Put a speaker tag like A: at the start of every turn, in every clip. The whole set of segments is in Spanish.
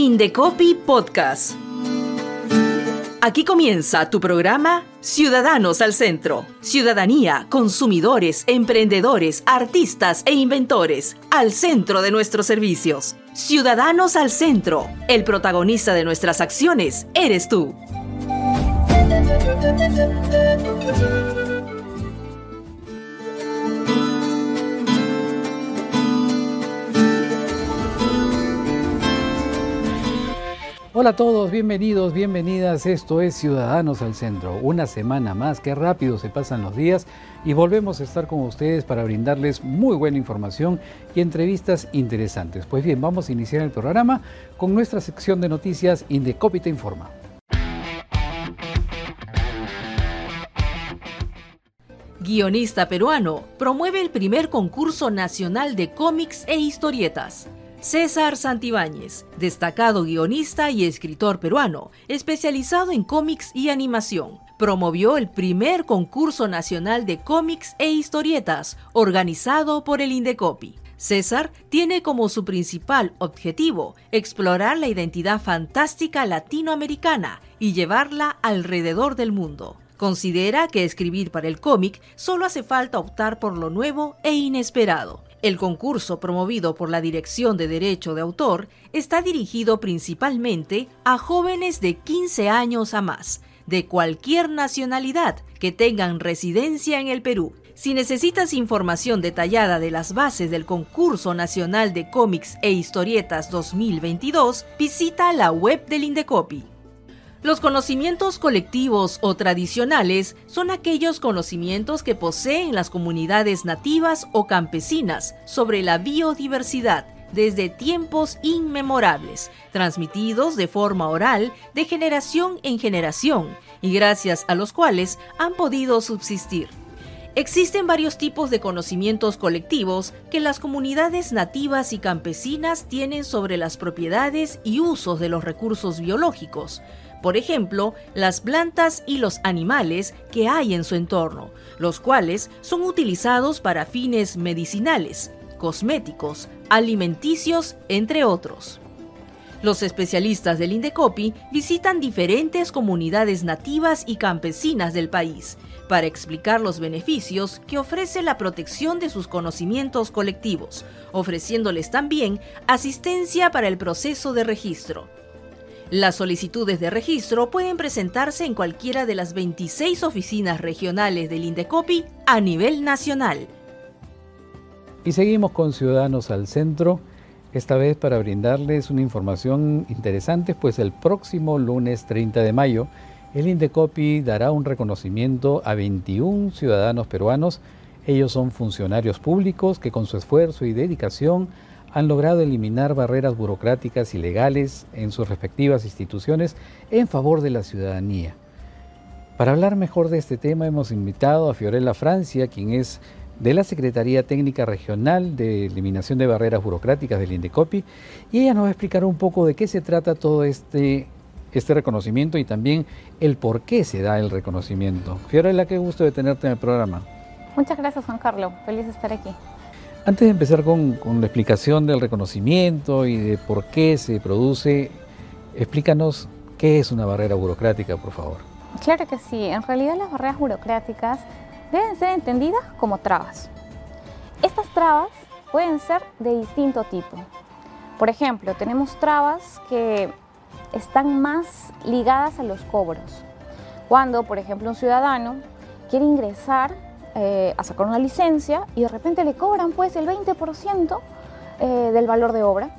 A: Indecopy Podcast. Aquí comienza tu programa Ciudadanos al Centro. Ciudadanía, consumidores, emprendedores, artistas e inventores al centro de nuestros servicios. Ciudadanos al Centro. El protagonista de nuestras acciones eres tú.
B: Hola a todos, bienvenidos, bienvenidas. Esto es Ciudadanos al Centro. Una semana más, qué rápido se pasan los días y volvemos a estar con ustedes para brindarles muy buena información y entrevistas interesantes. Pues bien, vamos a iniciar el programa con nuestra sección de noticias Indecopita Informa.
A: Guionista peruano promueve el primer concurso nacional de cómics e historietas. César Santibáñez, destacado guionista y escritor peruano, especializado en cómics y animación, promovió el primer concurso nacional de cómics e historietas organizado por el Indecopi. César tiene como su principal objetivo explorar la identidad fantástica latinoamericana y llevarla alrededor del mundo. Considera que escribir para el cómic solo hace falta optar por lo nuevo e inesperado. El concurso promovido por la Dirección de Derecho de Autor está dirigido principalmente a jóvenes de 15 años a más, de cualquier nacionalidad que tengan residencia en el Perú. Si necesitas información detallada de las bases del Concurso Nacional de Cómics e Historietas 2022, visita la web del Indecopi. Los conocimientos colectivos o tradicionales son aquellos conocimientos que poseen las comunidades nativas o campesinas sobre la biodiversidad desde tiempos inmemorables, transmitidos de forma oral de generación en generación y gracias a los cuales han podido subsistir. Existen varios tipos de conocimientos colectivos que las comunidades nativas y campesinas tienen sobre las propiedades y usos de los recursos biológicos, por ejemplo, las plantas y los animales que hay en su entorno, los cuales son utilizados para fines medicinales, cosméticos, alimenticios, entre otros. Los especialistas del Indecopi visitan diferentes comunidades nativas y campesinas del país para explicar los beneficios que ofrece la protección de sus conocimientos colectivos, ofreciéndoles también asistencia para el proceso de registro. Las solicitudes de registro pueden presentarse en cualquiera de las 26 oficinas regionales del Indecopi a nivel nacional.
B: Y seguimos con Ciudadanos al Centro, esta vez para brindarles una información interesante, pues el próximo lunes 30 de mayo el Indecopi dará un reconocimiento a 21 ciudadanos peruanos. Ellos son funcionarios públicos que con su esfuerzo y dedicación han logrado eliminar barreras burocráticas y legales en sus respectivas instituciones en favor de la ciudadanía. Para hablar mejor de este tema hemos invitado a Fiorella Francia, quien es de la Secretaría Técnica Regional de Eliminación de Barreras Burocráticas del INDECOPI, y ella nos va a explicar un poco de qué se trata todo este, este reconocimiento y también el por qué se da el reconocimiento. Fiorella, qué gusto de tenerte en el programa.
C: Muchas gracias, Juan Carlos. Feliz de estar aquí.
B: Antes de empezar con, la explicación del reconocimiento y de por qué se produce, explícanos qué es una barrera burocrática, por favor.
C: Claro que sí. En realidad las barreras burocráticas deben ser entendidas como trabas. Estas trabas pueden ser de distinto tipo. Por ejemplo, tenemos trabas que están más ligadas a los cobros. Cuando, por ejemplo, un ciudadano quiere ingresar eh, a sacar una licencia y de repente le cobran pues el 20% eh, del valor de obra,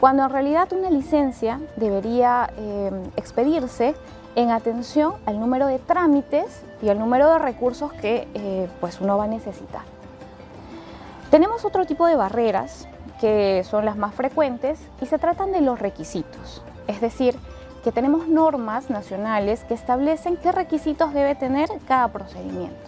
C: cuando en realidad una licencia debería eh, expedirse en atención al número de trámites y al número de recursos que pues uno va a necesitar. Tenemos otro tipo de barreras que son las más frecuentes y se tratan de los requisitos, es decir, que tenemos normas nacionales que establecen qué requisitos debe tener cada procedimiento.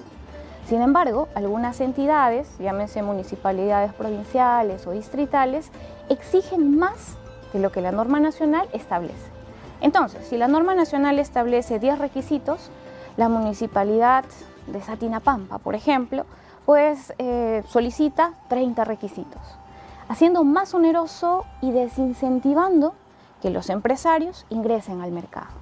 C: Sin embargo, algunas entidades, llámense municipalidades provinciales o distritales, exigen más de lo que la norma nacional establece. Entonces, si la norma nacional establece 10 requisitos, la municipalidad de Satinapampa, por ejemplo, pues eh, solicita 30 requisitos, haciendo más oneroso y desincentivando que los empresarios ingresen al mercado.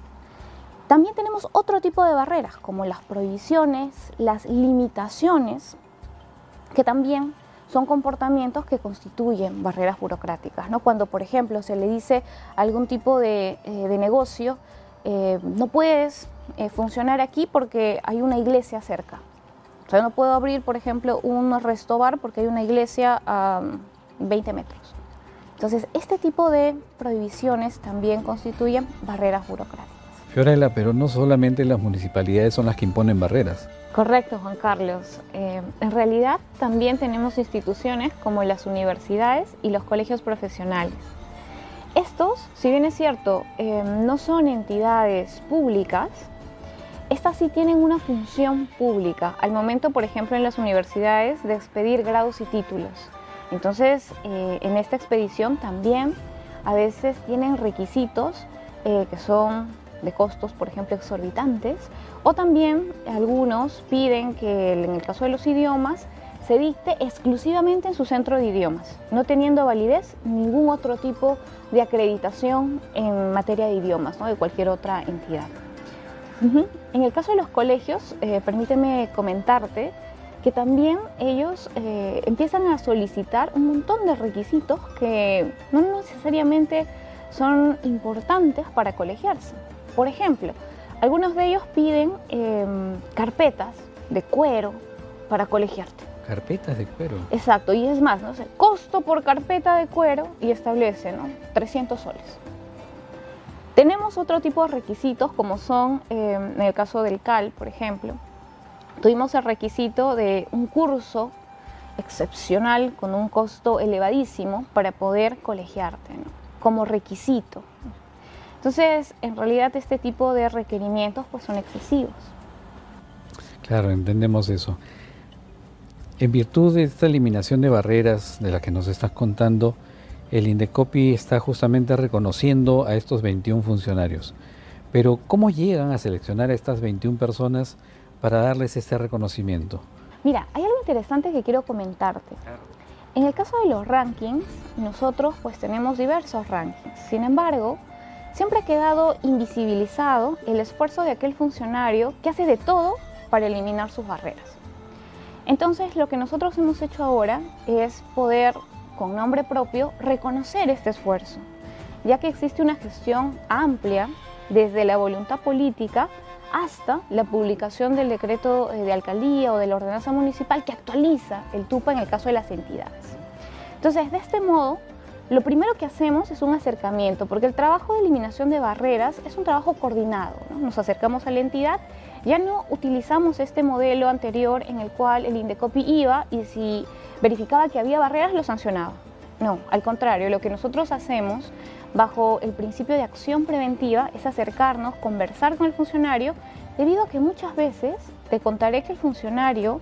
C: También tenemos otro tipo de barreras, como las prohibiciones, las limitaciones, que también son comportamientos que constituyen barreras burocráticas. ¿no? Cuando, por ejemplo, se le dice a algún tipo de, eh, negocio, eh, no puedes eh, funcionar aquí porque hay una iglesia cerca. O sea, no puedo abrir, por ejemplo, un resto bar porque hay una iglesia a 20 metros. Entonces, este tipo de prohibiciones también constituyen barreras burocráticas.
B: Fiorella, pero no solamente las municipalidades son las que imponen barreras.
C: Correcto, Juan Carlos. Eh, en realidad también tenemos instituciones como las universidades y los colegios profesionales. Estos, si bien es cierto, eh, no son entidades públicas, estas sí tienen una función pública, al momento, por ejemplo, en las universidades, de expedir grados y títulos. Entonces, eh, en esta expedición también a veces tienen requisitos que son de costos, por ejemplo, exorbitantes, o también algunos piden que en el caso de los idiomas se dicte exclusivamente en su centro de idiomas, no teniendo validez ningún otro tipo de acreditación en materia de idiomas, de cualquier otra entidad. En el caso de los colegios, eh, permíteme comentarte que también ellos eh, empiezan a solicitar un montón de requisitos que no necesariamente son importantes para colegiarse. Por ejemplo, algunos de ellos piden em, carpetas de cuero para colegiarte.
B: Carpetas de cuero.
C: Exacto, y es más, ¿no? sé, costo por carpeta de cuero y establece, ¿no? 300 soles. Tenemos otro tipo de requisitos como son, em, en el caso del CAL, por ejemplo, tuvimos el requisito de un curso excepcional con un costo elevadísimo para poder colegiarte, ¿no? como requisito. Entonces, en realidad este tipo de requerimientos pues son excesivos.
B: Claro, entendemos eso. En virtud de esta eliminación de barreras de la que nos estás contando, el Indecopi está justamente reconociendo a estos 21 funcionarios. Pero ¿cómo llegan a seleccionar a estas 21 personas para darles este reconocimiento?
C: Mira, hay algo interesante que quiero comentarte. En el caso de los rankings, nosotros pues tenemos diversos rankings. Sin embargo, siempre ha quedado invisibilizado el esfuerzo de aquel funcionario que hace de todo para eliminar sus barreras. Entonces lo que nosotros hemos hecho ahora es poder, con nombre propio, reconocer este esfuerzo, ya que existe una gestión amplia desde la voluntad política hasta la publicación del decreto de alcaldía o de la ordenanza municipal que actualiza el TUPA en el caso de las entidades. Entonces, de este modo, lo primero que hacemos es un acercamiento, porque el trabajo de eliminación de barreras es un trabajo coordinado. Nos acercamos a la entidad, ya no utilizamos este modelo anterior en el cual el Indecopi iba y si verificaba que había barreras lo sancionaba. No, al contrario, lo que nosotros hacemos bajo el principio de acción preventiva es acercarnos, conversar con el funcionario, debido a que muchas veces te contaré que el funcionario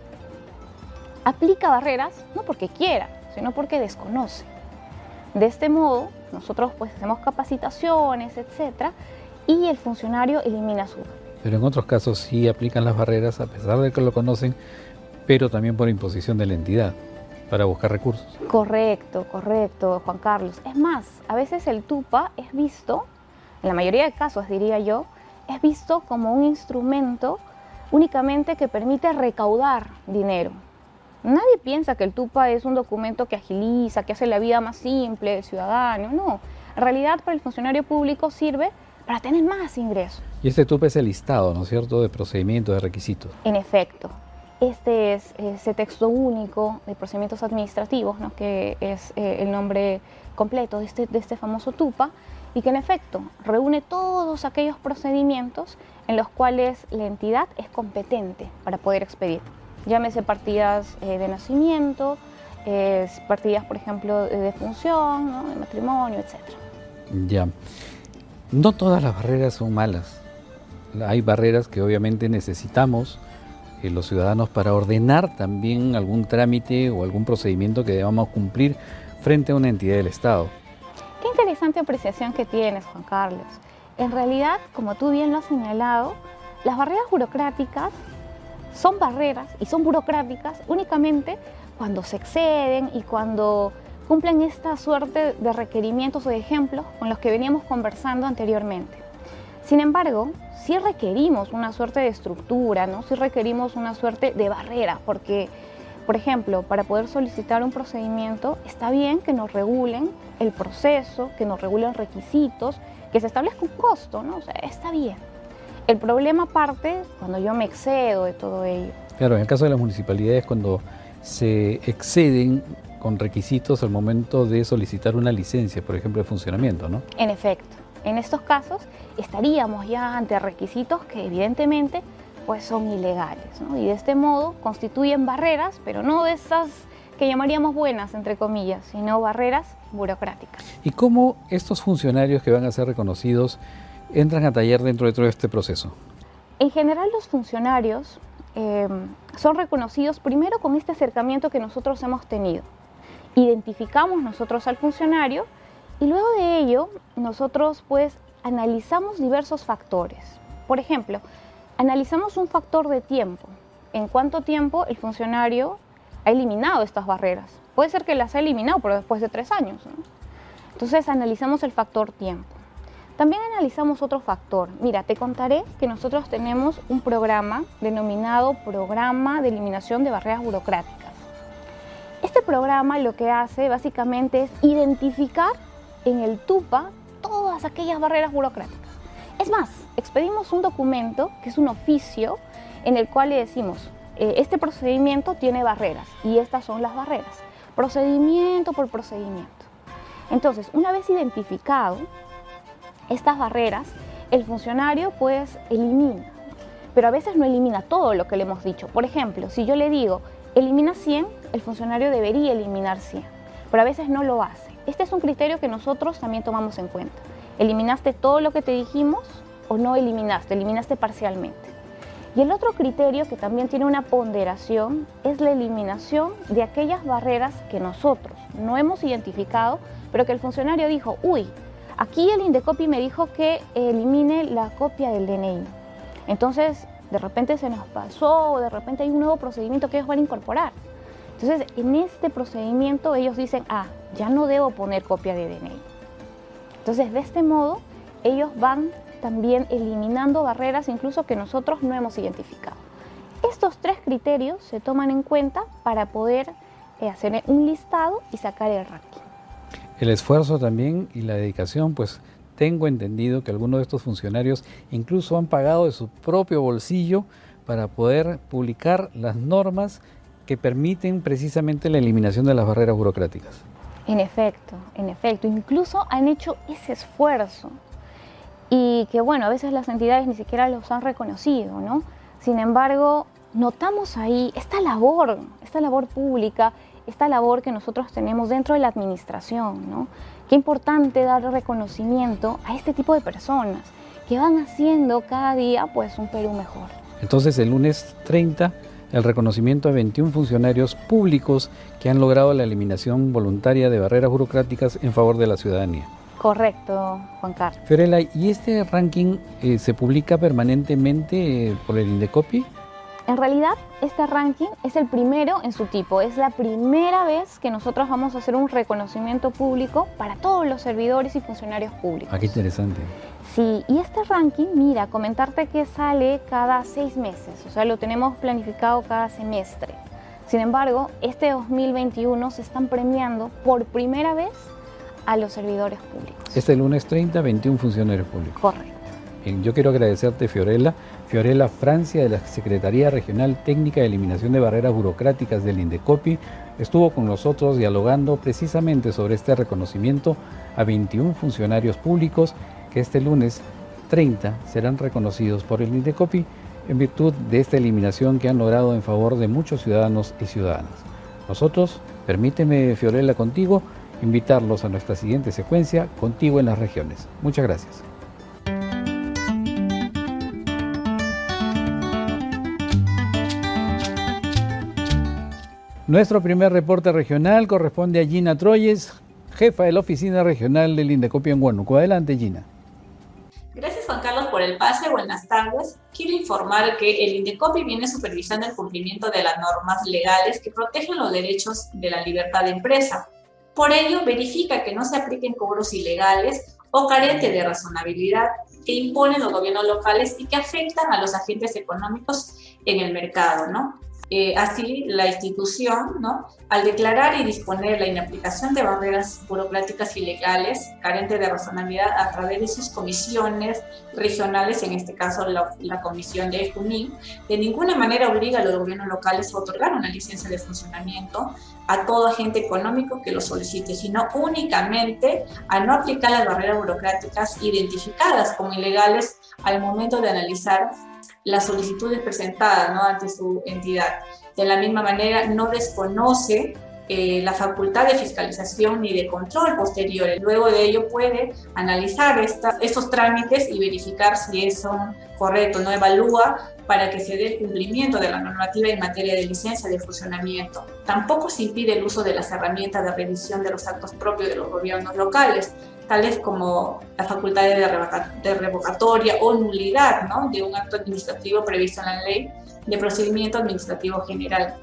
C: aplica barreras no porque quiera, sino porque desconoce. De este modo, nosotros pues hacemos capacitaciones, etcétera, y el funcionario elimina su.
B: Pero en otros casos sí aplican las barreras a pesar de que lo conocen, pero también por imposición de la entidad para buscar recursos.
C: Correcto, correcto, Juan Carlos. Es más, a veces el TUPA es visto, en la mayoría de casos diría yo, es visto como un instrumento únicamente que permite recaudar dinero. Nadie piensa que el TUPA es un documento que agiliza, que hace la vida más simple del ciudadano. No, en realidad para el funcionario público sirve para tener más ingresos.
B: Y este TUPA es el listado, ¿no es cierto?, de procedimientos, de requisitos.
C: En efecto. Este es ese texto único de procedimientos administrativos, ¿no? que es eh, el nombre completo de este, de este famoso TUPA, y que en efecto reúne todos aquellos procedimientos en los cuales la entidad es competente para poder expedir llámese partidas eh, de nacimiento, partidas, por ejemplo, de defunción, de matrimonio, etc.
B: Ya. No todas las barreras son malas. Hay barreras que obviamente necesitamos eh, los ciudadanos para ordenar también algún trámite o algún procedimiento que debamos cumplir frente a una entidad del Estado.
C: Qué interesante apreciación que tienes, Juan Carlos. En realidad, como tú bien lo has señalado, las barreras burocráticas son barreras y son burocráticas únicamente cuando se exceden y cuando cumplen esta suerte de requerimientos o de ejemplos con los que veníamos conversando anteriormente. Sin embargo, sí requerimos una suerte de estructura, ¿no? sí requerimos una suerte de barrera, porque, por ejemplo, para poder solicitar un procedimiento, está bien que nos regulen el proceso, que nos regulen requisitos, que se establezca un costo, ¿no? O sea, está bien. El problema parte cuando yo me excedo de todo ello.
B: Claro, en el caso de las municipalidades, cuando se exceden con requisitos al momento de solicitar una licencia, por ejemplo, de funcionamiento, ¿no?
C: En efecto, en estos casos estaríamos ya ante requisitos que evidentemente pues son ilegales, ¿no? Y de este modo constituyen barreras, pero no de esas que llamaríamos buenas, entre comillas, sino barreras burocráticas.
B: ¿Y cómo estos funcionarios que van a ser reconocidos entran a taller dentro de todo este proceso?
C: En general los funcionarios eh, son reconocidos primero con este acercamiento que nosotros hemos tenido identificamos nosotros al funcionario y luego de ello nosotros pues analizamos diversos factores. Por ejemplo, analizamos un factor de tiempo. ¿En cuánto tiempo el funcionario ha eliminado estas barreras? Puede ser que las ha eliminado, pero después de tres años. Entonces analizamos el factor tiempo. También analizamos otro factor. Mira, te contaré que nosotros tenemos un programa denominado Programa de Eliminación de Barreras Burocráticas. Este programa lo que hace básicamente es identificar en el TUPA todas aquellas barreras burocráticas. Es más, expedimos un documento que es un oficio en el cual le decimos, eh, este procedimiento tiene barreras y estas son las barreras, procedimiento por procedimiento. Entonces, una vez identificado estas barreras, el funcionario pues elimina, pero a veces no elimina todo lo que le hemos dicho. Por ejemplo, si yo le digo, elimina 100, el funcionario debería eliminar 100, pero a veces no lo hace. Este es un criterio que nosotros también tomamos en cuenta. ¿Eliminaste todo lo que te dijimos o no eliminaste? Eliminaste parcialmente. Y el otro criterio que también tiene una ponderación es la eliminación de aquellas barreras que nosotros no hemos identificado, pero que el funcionario dijo, uy, aquí el Indecopi me dijo que elimine la copia del DNI. Entonces, de repente se nos pasó o de repente hay un nuevo procedimiento que ellos van a incorporar. Entonces, en este procedimiento ellos dicen, ah, ya no debo poner copia de DNI. Entonces, de este modo, ellos van también eliminando barreras incluso que nosotros no hemos identificado. Estos tres criterios se toman en cuenta para poder eh, hacer un listado y sacar el ranking.
B: El esfuerzo también y la dedicación, pues tengo entendido que algunos de estos funcionarios incluso han pagado de su propio bolsillo para poder publicar las normas que permiten precisamente la eliminación de las barreras burocráticas.
C: En efecto, en efecto, incluso han hecho ese esfuerzo y que bueno, a veces las entidades ni siquiera los han reconocido, ¿no? Sin embargo, notamos ahí esta labor, esta labor pública, esta labor que nosotros tenemos dentro de la administración, ¿no? Qué importante dar reconocimiento a este tipo de personas que van haciendo cada día pues un Perú mejor.
B: Entonces el lunes 30 el reconocimiento a 21 funcionarios públicos que han logrado la eliminación voluntaria de barreras burocráticas en favor de la ciudadanía.
C: Correcto, Juan Carlos.
B: Fiorella, ¿y este ranking eh, se publica permanentemente eh, por el Indecopi?
C: En realidad, este ranking es el primero en su tipo. Es la primera vez que nosotros vamos a hacer un reconocimiento público para todos los servidores y funcionarios públicos.
B: Ah, qué interesante.
C: Sí, y este ranking, mira, comentarte que sale cada seis meses, o sea, lo tenemos planificado cada semestre. Sin embargo, este 2021 se están premiando por primera vez a los servidores públicos.
B: Este lunes 30, 21 funcionarios públicos.
C: Correcto.
B: Yo quiero agradecerte, Fiorella. Fiorella Francia, de la Secretaría Regional Técnica de Eliminación de Barreras Burocráticas del INDECOPI, estuvo con nosotros dialogando precisamente sobre este reconocimiento a 21 funcionarios públicos que este lunes 30 serán reconocidos por el INDECOPI en virtud de esta eliminación que han logrado en favor de muchos ciudadanos y ciudadanas. Nosotros, permíteme, Fiorella, contigo, invitarlos a nuestra siguiente secuencia, Contigo en las Regiones. Muchas gracias. Nuestro primer reporte regional corresponde a Gina Troyes, jefa de la oficina regional del Indecopi en Huánuco. Adelante, Gina.
D: Gracias Juan Carlos por el pase, buenas tardes. Quiero informar que el INDECOPI viene supervisando el cumplimiento de las normas legales que protegen los derechos de la libertad de empresa. Por ello, verifica que no se apliquen cobros ilegales o carentes de razonabilidad que imponen los gobiernos locales y que afectan a los agentes económicos en el mercado, ¿no? Eh, así, la institución, ¿no? al declarar y disponer la inaplicación de barreras burocráticas ilegales carentes de razonabilidad a través de sus comisiones regionales, en este caso la, comisión de Junín, de ninguna manera obliga a los gobiernos locales a otorgar una licencia de funcionamiento a todo agente económico que lo solicite, sino únicamente a no aplicar las barreras burocráticas identificadas como ilegales al momento de analizar las solicitudes presentadas ante su entidad. De la misma manera, no desconoce eh, la facultad de fiscalización ni de control posterior. Luego de ello puede analizar estos trámites y verificar si son correctos, no evalúa para que se dé el cumplimiento de la normativa en materia de licencia de funcionamiento. Tampoco se impide el uso de las herramientas de revisión de los actos propios de los gobiernos locales, tales como la facultad de revocatoria o nulidad ¿no? de un acto administrativo previsto en la ley de procedimiento administrativo general.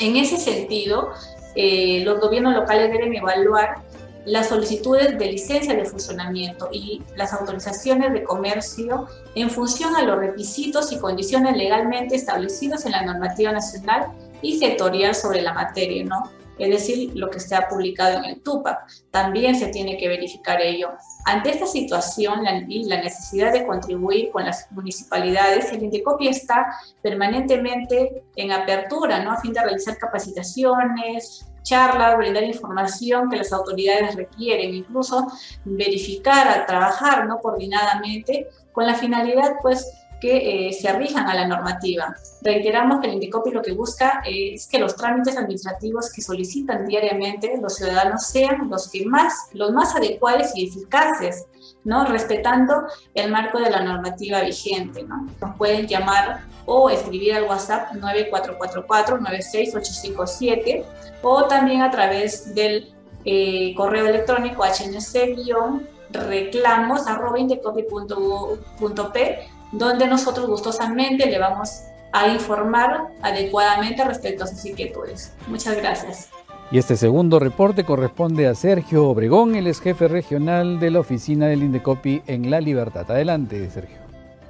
D: En ese sentido, eh, los gobiernos locales deben evaluar las solicitudes de licencia de funcionamiento y las autorizaciones de comercio en función a los requisitos y condiciones legalmente establecidos en la normativa nacional y sectorial sobre la materia, ¿no? Es decir, lo que se ha publicado en el TUPAC. También se tiene que verificar ello. Ante esta situación y la necesidad de contribuir con las municipalidades, el INDECOPI está permanentemente en apertura, ¿no? A fin de realizar capacitaciones, charlas, brindar información que las autoridades requieren, incluso verificar, trabajar, ¿no? Coordinadamente con la finalidad, pues, que eh, se arrijan a la normativa. Reiteramos que el Indicopi lo que busca es que los trámites administrativos que solicitan diariamente los ciudadanos sean los, que más, los más adecuados y eficaces, ¿no? respetando el marco de la normativa vigente. ¿no? Nos pueden llamar o escribir al WhatsApp 9444-96857 o también a través del eh, correo electrónico hnc-reclamos.indecopy.p donde nosotros gustosamente le vamos a informar adecuadamente respecto a sus inquietudes. Muchas gracias.
B: Y este segundo reporte corresponde a Sergio Obregón, el ex jefe regional de la oficina del Indecopi en La Libertad. Adelante, Sergio.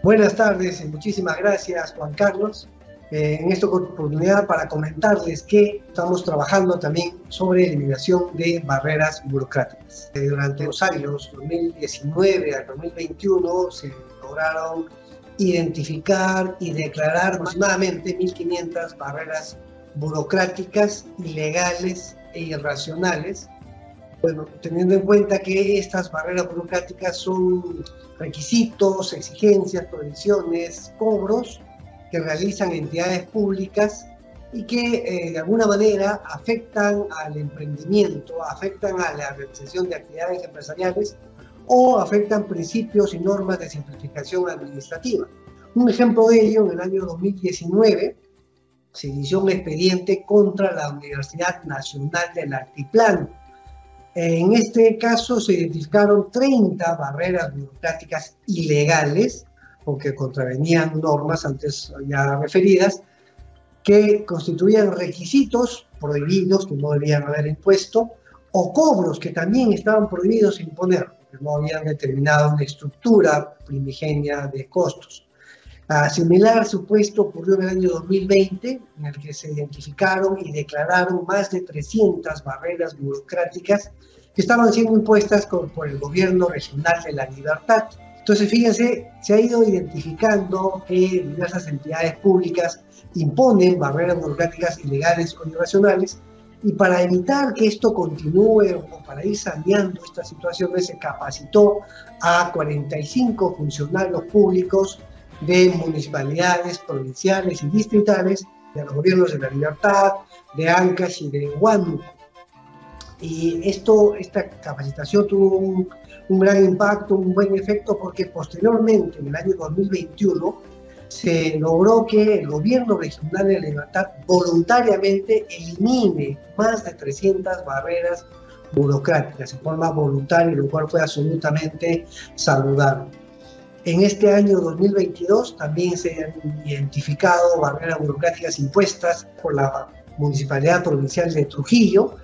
E: Buenas tardes y muchísimas gracias, Juan Carlos. Eh, en esta oportunidad para comentarles que estamos trabajando también sobre eliminación de barreras burocráticas. Eh, durante los años 2019 al 2021 se lograron identificar y declarar aproximadamente 1.500 barreras burocráticas, ilegales e irracionales. Bueno, teniendo en cuenta que estas barreras burocráticas son requisitos, exigencias, provisiones, cobros que realizan entidades públicas y que eh, de alguna manera afectan al emprendimiento, afectan a la realización de actividades empresariales o afectan principios y normas de simplificación administrativa. Un ejemplo de ello, en el año 2019 se inició un expediente contra la Universidad Nacional del Altiplano. En este caso se identificaron 30 barreras burocráticas ilegales, porque contravenían normas antes ya referidas, que constituían requisitos prohibidos que no debían haber impuesto, o cobros que también estaban prohibidos imponer no habían determinado una estructura primigenia de costos. A similar supuesto ocurrió en el año 2020, en el que se identificaron y declararon más de 300 barreras burocráticas que estaban siendo impuestas por el gobierno regional de la libertad. Entonces, fíjense, se ha ido identificando que diversas entidades públicas imponen barreras burocráticas ilegales o irracionales y para evitar que esto continúe o para ir saneando estas situaciones, se capacitó a 45 funcionarios públicos de municipalidades, provinciales y distritales, de los gobiernos de la Libertad, de Ancash y de Huánuco. Y esto, esta capacitación tuvo un, un gran impacto, un buen efecto, porque posteriormente, en el año 2021, se logró que el gobierno regional de libertad voluntariamente elimine más de 300 barreras burocráticas en forma voluntaria, lo cual fue absolutamente saludable. En este año 2022 también se han identificado barreras burocráticas impuestas por la Municipalidad Provincial de Trujillo,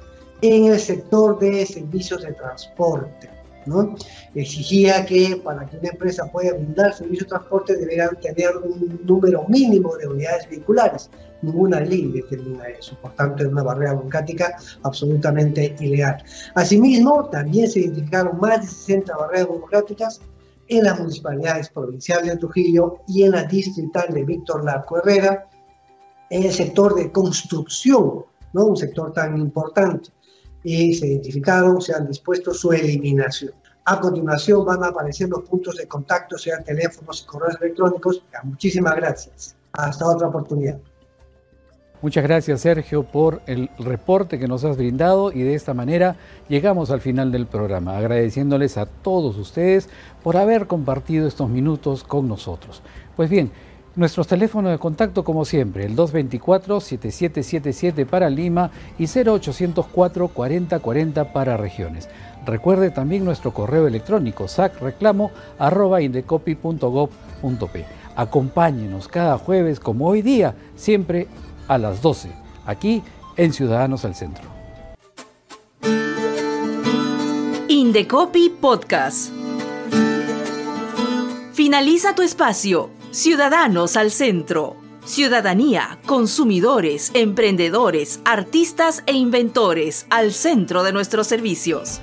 E: en el sector de servicios de transporte. ¿No? Exigía que para que una empresa pueda brindar servicio de transporte deberán tener un número mínimo de unidades vehiculares. Ninguna ley determina eso, por tanto es una barrera burocrática absolutamente ilegal. Asimismo, también se identificaron más de 60 barreras burocráticas en las municipalidades provinciales de Trujillo y en la distrital de Víctor Larco Herrera, en el sector de construcción, ¿no? un sector tan importante y se identificaron, se han dispuesto su eliminación. A continuación van a aparecer los puntos de contacto, sean teléfonos y correos electrónicos. Muchísimas gracias. Hasta otra oportunidad.
B: Muchas gracias Sergio por el reporte que nos has brindado y de esta manera llegamos al final del programa, agradeciéndoles a todos ustedes por haber compartido estos minutos con nosotros. Pues bien, Nuestros teléfonos de contacto, como siempre, el 224-7777 para Lima y 0804-4040 para regiones. Recuerde también nuestro correo electrónico sacreclamo.indecopy.gov.p. Acompáñenos cada jueves, como hoy día, siempre a las 12, aquí en Ciudadanos al Centro.
A: Indecopy Podcast. Finaliza tu espacio Ciudadanos al Centro. Ciudadanía, consumidores, emprendedores, artistas e inventores al centro de nuestros servicios.